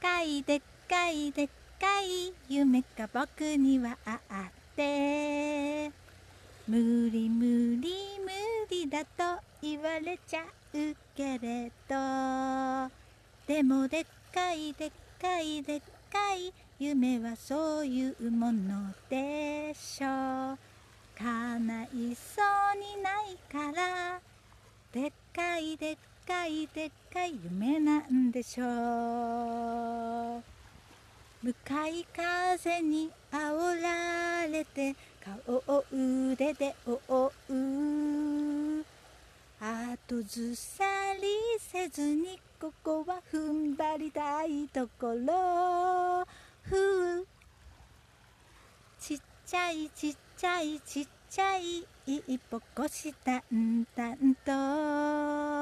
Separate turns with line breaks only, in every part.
かいでっかいでっかい夢が僕にはあって。無理無理無理だと言われちゃうけれど。でもでっかいでっかいでっかい夢はそういうものでしょう。叶いそうにないから。でっかいでっかいでっかい夢なんでしょう向かい風に煽られて顔を腕で覆う。後ずさりせずにここは踏ん張りたいところ。ふう。ちっちゃいちっちゃいちっちゃい一歩腰淡々と。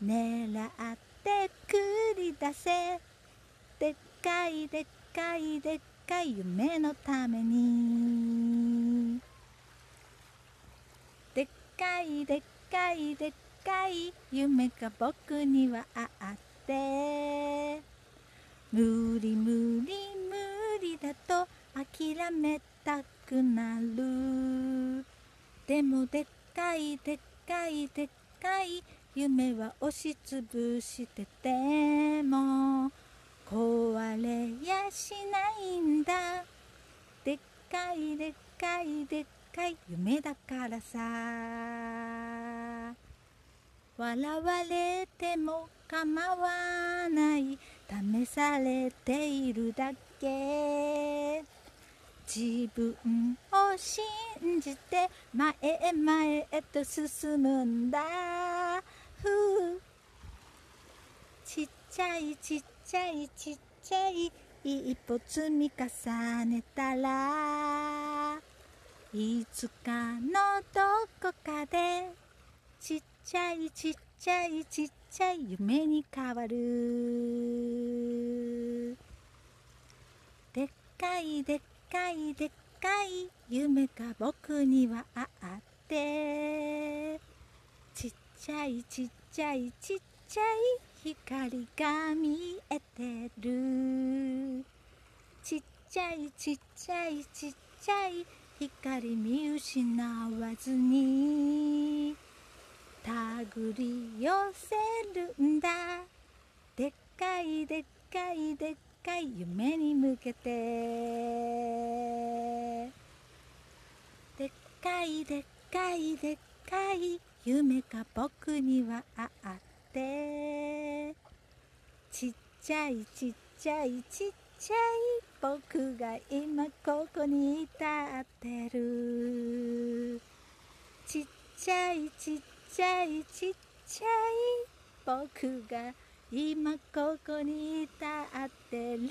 狙って繰り出せ。でっかいでっかいでっかい夢のために。でっかいでっかいでっかい夢が僕にはあって。無理無理無理だと諦めたくなる。でもでっかいでっかいでっかい夢は押しつぶしてても壊れやしないんだ。でっかいでっかいでっかい夢だからさ。笑われても構わない。試されているだけ。自分を信じて前へ前へと進むんだふうちっちゃいちっちゃいちっちゃい一歩積み重ねたらいつかのどこかでちっちゃいちっちゃいちっちゃい夢に変わる。でっかいでっかいでっかい夢が僕にはあってちっちゃいちっちゃいちっちゃいちゃい光が見えてる。ちっちゃいちっちゃいちっちゃい光見失わずに手繰り寄せるんだ。でっかいでっかいでっかい夢に向けて。でっかいでっかいでっかい夢が僕にはあってちっちゃいちっちゃいちっちゃい僕が今ここに立ってる。ちっちゃいちっちゃいちっちゃい僕が今ここに立ってる。